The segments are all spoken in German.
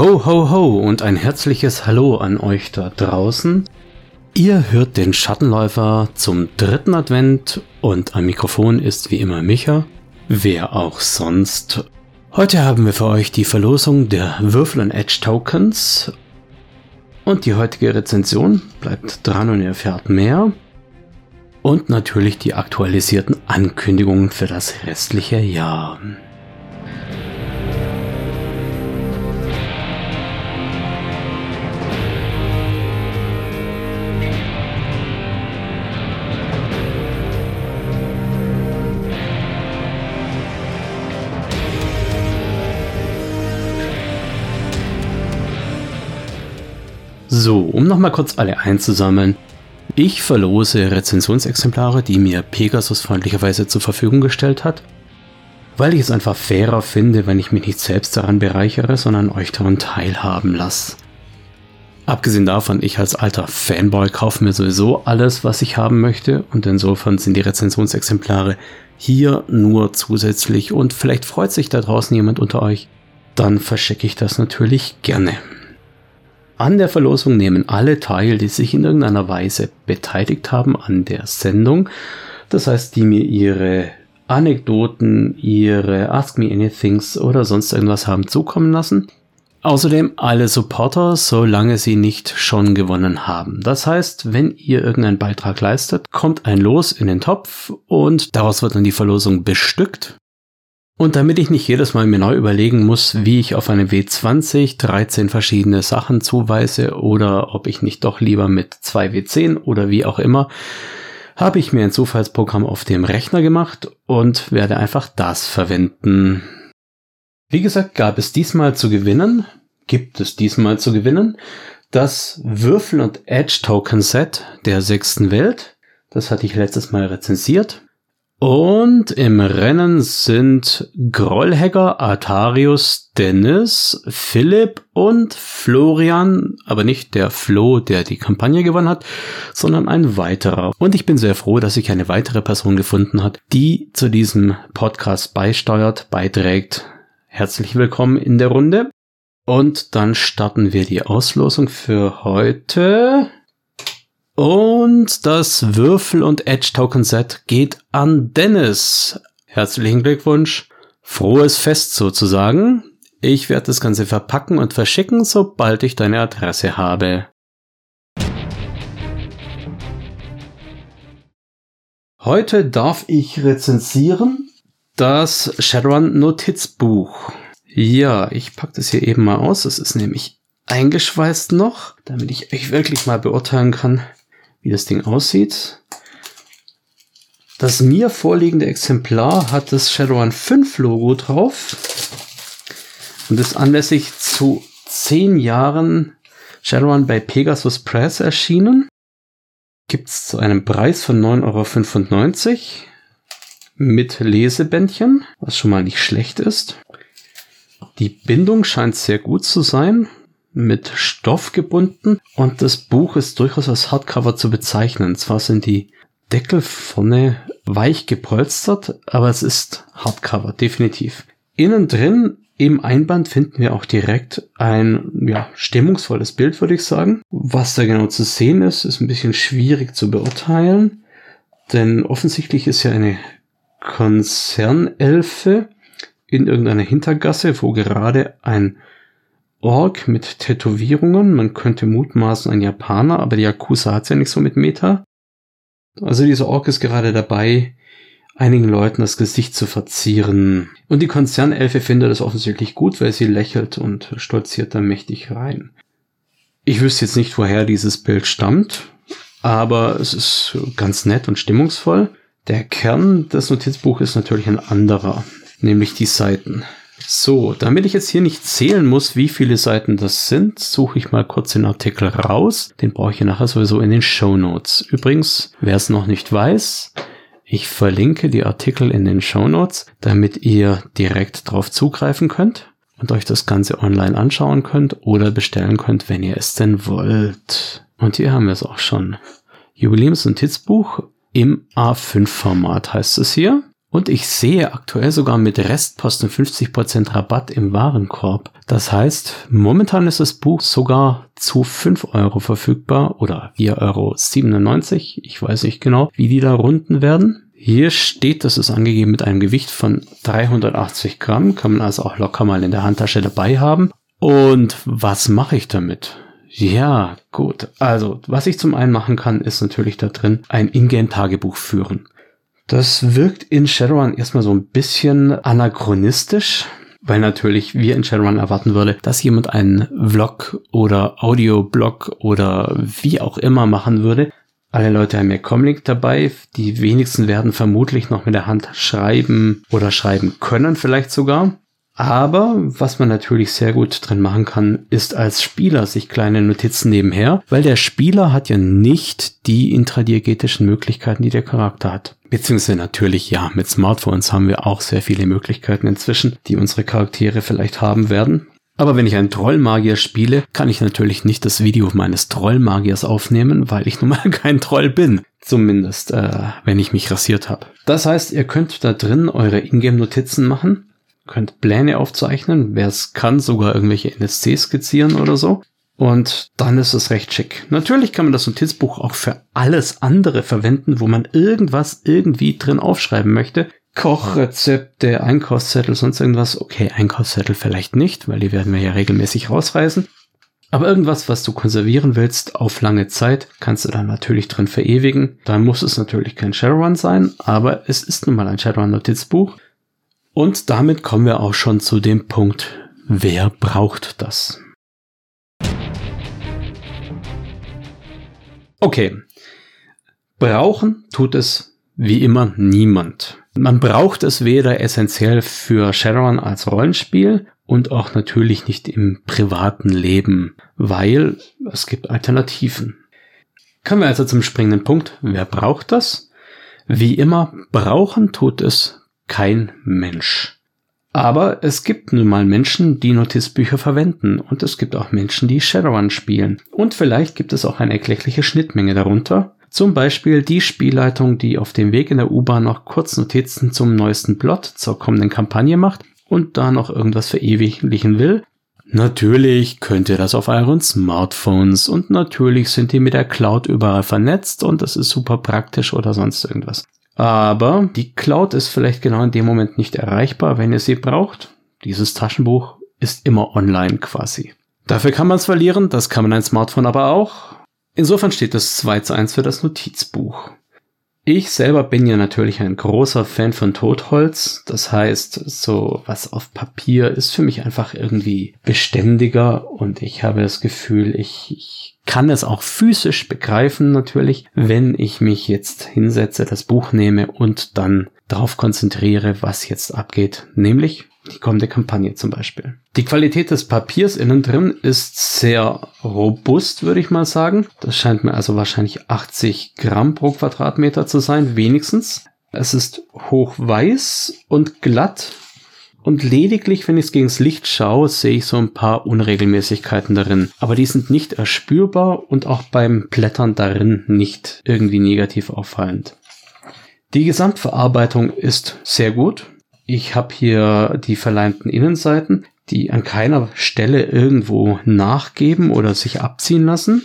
Ho, ho, ho und ein herzliches Hallo an euch da draußen. Ihr hört den Schattenläufer zum dritten Advent und am Mikrofon ist wie immer Micha, wer auch sonst. Heute haben wir für euch die Verlosung der Würfel und Edge Tokens und die heutige Rezension bleibt dran und ihr erfährt mehr. Und natürlich die aktualisierten Ankündigungen für das restliche Jahr. So, um nochmal kurz alle einzusammeln. Ich verlose Rezensionsexemplare, die mir Pegasus freundlicherweise zur Verfügung gestellt hat, weil ich es einfach fairer finde, wenn ich mich nicht selbst daran bereichere, sondern euch daran teilhaben lasse. Abgesehen davon, ich als alter Fanboy kaufe mir sowieso alles, was ich haben möchte und insofern sind die Rezensionsexemplare hier nur zusätzlich und vielleicht freut sich da draußen jemand unter euch, dann verschicke ich das natürlich gerne. An der Verlosung nehmen alle teil, die sich in irgendeiner Weise beteiligt haben an der Sendung. Das heißt, die mir ihre Anekdoten, ihre Ask Me Anythings oder sonst irgendwas haben zukommen lassen. Außerdem alle Supporter, solange sie nicht schon gewonnen haben. Das heißt, wenn ihr irgendeinen Beitrag leistet, kommt ein Los in den Topf und daraus wird dann die Verlosung bestückt. Und damit ich nicht jedes Mal mir neu überlegen muss, wie ich auf einem W20 13 verschiedene Sachen zuweise oder ob ich nicht doch lieber mit zwei W10 oder wie auch immer, habe ich mir ein Zufallsprogramm auf dem Rechner gemacht und werde einfach das verwenden. Wie gesagt, gab es diesmal zu gewinnen, gibt es diesmal zu gewinnen, das Würfel- und Edge-Token-Set der sechsten Welt. Das hatte ich letztes Mal rezensiert. Und im Rennen sind Grollhegger, Artarius, Dennis, Philipp und Florian, aber nicht der Flo, der die Kampagne gewonnen hat, sondern ein weiterer. Und ich bin sehr froh, dass sich eine weitere Person gefunden hat, die zu diesem Podcast beisteuert, beiträgt. Herzlich willkommen in der Runde. Und dann starten wir die Auslosung für heute. Und das Würfel- und Edge-Token-Set geht an Dennis. Herzlichen Glückwunsch. Frohes Fest sozusagen. Ich werde das Ganze verpacken und verschicken, sobald ich deine Adresse habe. Heute darf ich rezensieren das Shadowrun Notizbuch. Ja, ich packe das hier eben mal aus. Es ist nämlich eingeschweißt noch, damit ich euch wirklich mal beurteilen kann, wie das Ding aussieht. Das mir vorliegende Exemplar hat das Shadowrun 5 Logo drauf und ist anlässlich zu 10 Jahren Shadowrun bei Pegasus Press erschienen. Gibt es zu einem Preis von 9,95 Euro mit Lesebändchen, was schon mal nicht schlecht ist. Die Bindung scheint sehr gut zu sein mit Stoff gebunden und das Buch ist durchaus als Hardcover zu bezeichnen. Zwar sind die Deckel vorne weich gepolstert, aber es ist Hardcover, definitiv. Innen drin im Einband finden wir auch direkt ein ja, stimmungsvolles Bild, würde ich sagen. Was da genau zu sehen ist, ist ein bisschen schwierig zu beurteilen, denn offensichtlich ist ja eine Konzernelfe in irgendeiner Hintergasse, wo gerade ein Ork mit Tätowierungen. Man könnte mutmaßen ein Japaner, aber die Yakuza hat's ja nicht so mit Meta. Also dieser Ork ist gerade dabei, einigen Leuten das Gesicht zu verzieren. Und die Konzernelfe findet das offensichtlich gut, weil sie lächelt und stolziert da mächtig rein. Ich wüsste jetzt nicht, woher dieses Bild stammt, aber es ist ganz nett und stimmungsvoll. Der Kern des Notizbuches ist natürlich ein anderer, nämlich die Seiten. So, damit ich jetzt hier nicht zählen muss, wie viele Seiten das sind, suche ich mal kurz den Artikel raus. Den brauche ich nachher sowieso in den Show Notes. Übrigens, wer es noch nicht weiß, ich verlinke die Artikel in den Show Notes, damit ihr direkt drauf zugreifen könnt und euch das Ganze online anschauen könnt oder bestellen könnt, wenn ihr es denn wollt. Und hier haben wir es auch schon. Jubiläums- und Titzbuch im A5-Format heißt es hier. Und ich sehe aktuell sogar mit Restposten 50% Rabatt im Warenkorb. Das heißt, momentan ist das Buch sogar zu 5 Euro verfügbar oder 4,97 Euro. Ich weiß nicht genau, wie die da runden werden. Hier steht, das ist angegeben mit einem Gewicht von 380 Gramm. Kann man also auch locker mal in der Handtasche dabei haben. Und was mache ich damit? Ja, gut. Also, was ich zum einen machen kann, ist natürlich da drin ein Ingame-Tagebuch führen. Das wirkt in Shadowrun erstmal so ein bisschen anachronistisch, weil natürlich wir in Shadowrun erwarten würde, dass jemand einen Vlog oder Audioblog oder wie auch immer machen würde. Alle Leute haben ja Comlink dabei. Die wenigsten werden vermutlich noch mit der Hand schreiben oder schreiben können vielleicht sogar. Aber was man natürlich sehr gut drin machen kann, ist als Spieler sich kleine Notizen nebenher, weil der Spieler hat ja nicht die intradiegetischen Möglichkeiten, die der Charakter hat. Beziehungsweise natürlich ja, mit Smartphones haben wir auch sehr viele Möglichkeiten inzwischen, die unsere Charaktere vielleicht haben werden. Aber wenn ich einen Trollmagier spiele, kann ich natürlich nicht das Video meines Trollmagiers aufnehmen, weil ich nun mal kein Troll bin. Zumindest, äh, wenn ich mich rasiert habe. Das heißt, ihr könnt da drin eure Ingame-Notizen machen könnt Pläne aufzeichnen, wer es kann, sogar irgendwelche NSC skizzieren oder so. Und dann ist es recht schick. Natürlich kann man das Notizbuch auch für alles andere verwenden, wo man irgendwas irgendwie drin aufschreiben möchte. Kochrezepte, Einkaufszettel, sonst irgendwas. Okay, Einkaufszettel vielleicht nicht, weil die werden wir ja regelmäßig rausreißen. Aber irgendwas, was du konservieren willst auf lange Zeit, kannst du dann natürlich drin verewigen. Dann muss es natürlich kein Shadowrun sein, aber es ist nun mal ein Shadowrun-Notizbuch. Und damit kommen wir auch schon zu dem Punkt, wer braucht das? Okay, brauchen tut es wie immer niemand. Man braucht es weder essentiell für Shadowrun als Rollenspiel und auch natürlich nicht im privaten Leben, weil es gibt Alternativen. Kommen wir also zum springenden Punkt. Wer braucht das? Wie immer, brauchen tut es kein Mensch. Aber es gibt nun mal Menschen, die Notizbücher verwenden und es gibt auch Menschen, die Shadowrun spielen. Und vielleicht gibt es auch eine erkleckliche Schnittmenge darunter. Zum Beispiel die Spielleitung, die auf dem Weg in der U-Bahn noch kurz Notizen zum neuesten Plot zur kommenden Kampagne macht und da noch irgendwas verewiglichen will. Natürlich könnt ihr das auf euren Smartphones und natürlich sind die mit der Cloud überall vernetzt und das ist super praktisch oder sonst irgendwas. Aber die Cloud ist vielleicht genau in dem Moment nicht erreichbar, wenn ihr sie braucht. Dieses Taschenbuch ist immer online quasi. Dafür kann man es verlieren, das kann man ein Smartphone aber auch. Insofern steht es 2 zu 1 für das Notizbuch. Ich selber bin ja natürlich ein großer Fan von Totholz. Das heißt, so was auf Papier ist für mich einfach irgendwie beständiger und ich habe das Gefühl, ich, ich kann es auch physisch begreifen natürlich, wenn ich mich jetzt hinsetze, das Buch nehme und dann darauf konzentriere, was jetzt abgeht, nämlich die kommende Kampagne zum Beispiel. Die Qualität des Papiers innen drin ist sehr robust, würde ich mal sagen. Das scheint mir also wahrscheinlich 80 Gramm pro Quadratmeter zu sein, wenigstens. Es ist hochweiß und glatt. Und lediglich, wenn ich es gegen das Licht schaue, sehe ich so ein paar Unregelmäßigkeiten darin. Aber die sind nicht erspürbar und auch beim Blättern darin nicht irgendwie negativ auffallend. Die Gesamtverarbeitung ist sehr gut. Ich habe hier die verleimten Innenseiten, die an keiner Stelle irgendwo nachgeben oder sich abziehen lassen.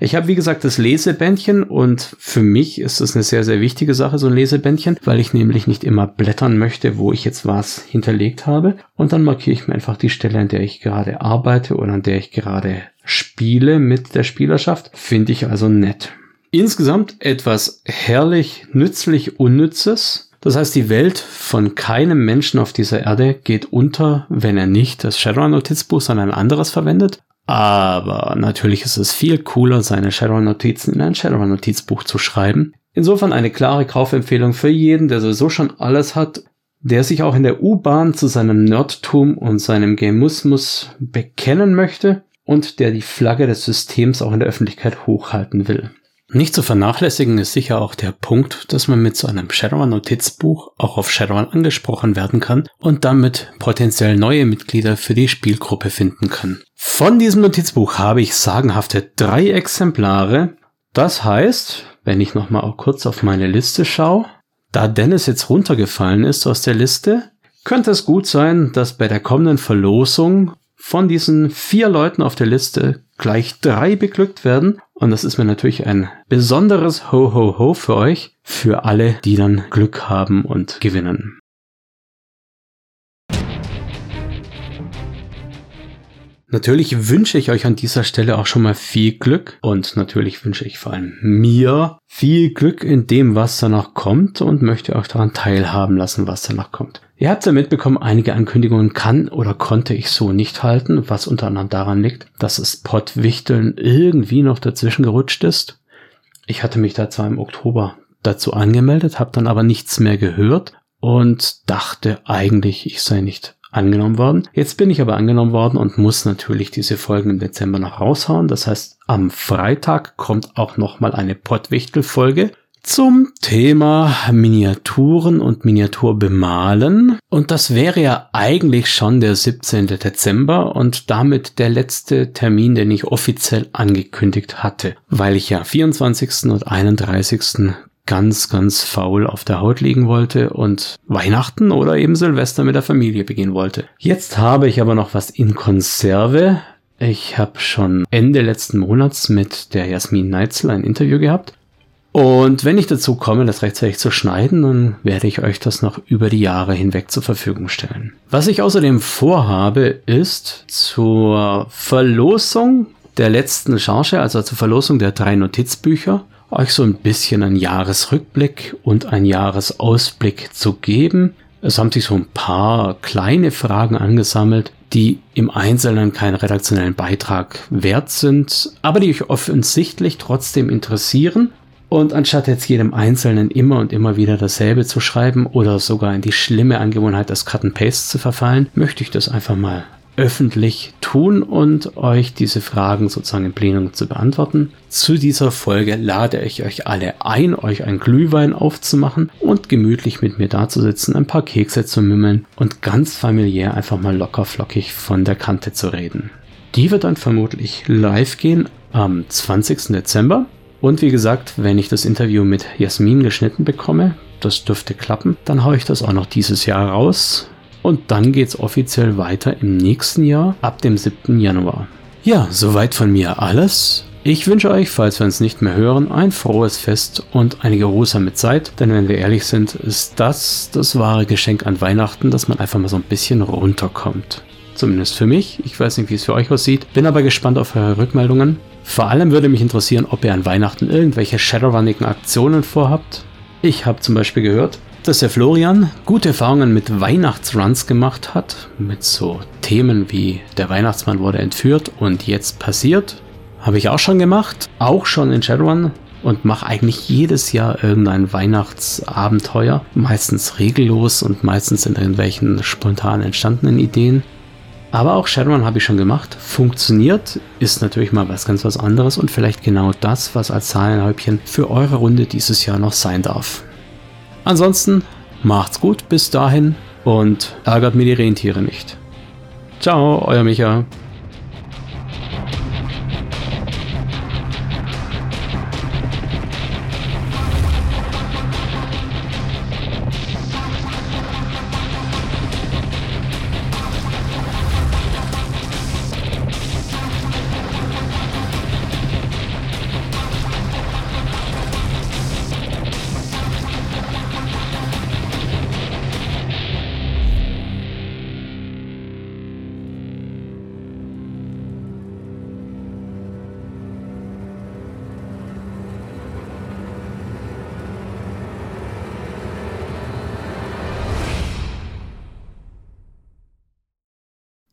Ich habe, wie gesagt, das Lesebändchen und für mich ist das eine sehr, sehr wichtige Sache, so ein Lesebändchen, weil ich nämlich nicht immer blättern möchte, wo ich jetzt was hinterlegt habe. Und dann markiere ich mir einfach die Stelle, an der ich gerade arbeite oder an der ich gerade spiele mit der Spielerschaft. Finde ich also nett. Insgesamt etwas herrlich, nützlich, unnützes das heißt, die Welt von keinem Menschen auf dieser Erde geht unter, wenn er nicht das Shadowrun-Notizbuch, sondern ein anderes verwendet. Aber natürlich ist es viel cooler, seine Shadowrun-Notizen in ein Shadowrun-Notizbuch zu schreiben. Insofern eine klare Kaufempfehlung für jeden, der sowieso schon alles hat, der sich auch in der U-Bahn zu seinem Nerdtum und seinem Gamusmus bekennen möchte und der die Flagge des Systems auch in der Öffentlichkeit hochhalten will. Nicht zu vernachlässigen ist sicher auch der Punkt, dass man mit so einem Shadowrun Notizbuch auch auf Shadowrun angesprochen werden kann und damit potenziell neue Mitglieder für die Spielgruppe finden kann. Von diesem Notizbuch habe ich sagenhafte drei Exemplare. Das heißt, wenn ich nochmal kurz auf meine Liste schaue, Da Dennis jetzt runtergefallen ist aus der Liste, könnte es gut sein, dass bei der kommenden Verlosung von diesen vier Leuten auf der Liste gleich drei beglückt werden. Und das ist mir natürlich ein besonderes Ho Ho Ho für euch, für alle, die dann Glück haben und gewinnen. Natürlich wünsche ich euch an dieser Stelle auch schon mal viel Glück und natürlich wünsche ich vor allem mir viel Glück in dem, was danach kommt und möchte euch daran teilhaben lassen, was danach kommt. Ihr habt ja mitbekommen, einige Ankündigungen kann oder konnte ich so nicht halten, was unter anderem daran liegt, dass das Pottwichteln irgendwie noch dazwischen gerutscht ist. Ich hatte mich da zwar im Oktober dazu angemeldet, habe dann aber nichts mehr gehört und dachte eigentlich, ich sei nicht angenommen worden. Jetzt bin ich aber angenommen worden und muss natürlich diese Folgen im Dezember noch raushauen. Das heißt, am Freitag kommt auch nochmal eine Pottwichtel-Folge zum Thema Miniaturen und Miniatur bemalen. Und das wäre ja eigentlich schon der 17. Dezember und damit der letzte Termin, den ich offiziell angekündigt hatte, weil ich ja 24. und 31 ganz, ganz faul auf der Haut liegen wollte und Weihnachten oder eben Silvester mit der Familie begehen wollte. Jetzt habe ich aber noch was in Konserve. Ich habe schon Ende letzten Monats mit der Jasmin Neitzel ein Interview gehabt. Und wenn ich dazu komme, das rechtzeitig zu schneiden, dann werde ich euch das noch über die Jahre hinweg zur Verfügung stellen. Was ich außerdem vorhabe, ist zur Verlosung der letzten Charge, also zur Verlosung der drei Notizbücher, euch so ein bisschen einen Jahresrückblick und einen Jahresausblick zu geben. Es haben sich so ein paar kleine Fragen angesammelt, die im Einzelnen keinen redaktionellen Beitrag wert sind, aber die euch offensichtlich trotzdem interessieren. Und anstatt jetzt jedem Einzelnen immer und immer wieder dasselbe zu schreiben oder sogar in die schlimme Angewohnheit des Cut and Paste zu verfallen, möchte ich das einfach mal öffentlich tun und euch diese Fragen sozusagen im Plenum zu beantworten. Zu dieser Folge lade ich euch alle ein, euch ein Glühwein aufzumachen und gemütlich mit mir dazusitzen, ein paar Kekse zu mümmeln und ganz familiär einfach mal locker flockig von der Kante zu reden. Die wird dann vermutlich live gehen am 20. Dezember. Und wie gesagt, wenn ich das Interview mit Jasmin geschnitten bekomme, das dürfte klappen, dann haue ich das auch noch dieses Jahr raus und dann geht's offiziell weiter im nächsten Jahr ab dem 7. Januar. Ja, soweit von mir alles. Ich wünsche euch, falls wir uns nicht mehr hören, ein frohes Fest und eine geruhsame Zeit, denn wenn wir ehrlich sind, ist das das wahre Geschenk an Weihnachten, dass man einfach mal so ein bisschen runterkommt. Zumindest für mich. Ich weiß nicht, wie es für euch aussieht. Bin aber gespannt auf eure Rückmeldungen. Vor allem würde mich interessieren, ob ihr an Weihnachten irgendwelche Shadowrunnigen Aktionen vorhabt. Ich habe zum Beispiel gehört, dass der Florian gute Erfahrungen mit Weihnachtsruns gemacht hat, mit so Themen wie der Weihnachtsmann wurde entführt und jetzt passiert. Habe ich auch schon gemacht, auch schon in Shadowrun und mache eigentlich jedes Jahr irgendein Weihnachtsabenteuer, meistens regellos und meistens in irgendwelchen spontan entstandenen Ideen. Aber auch Shadowrun habe ich schon gemacht, funktioniert, ist natürlich mal was ganz was anderes und vielleicht genau das, was als Zahlenhäubchen für eure Runde dieses Jahr noch sein darf. Ansonsten macht's gut bis dahin und ärgert mir die Rentiere nicht. Ciao, euer Micha.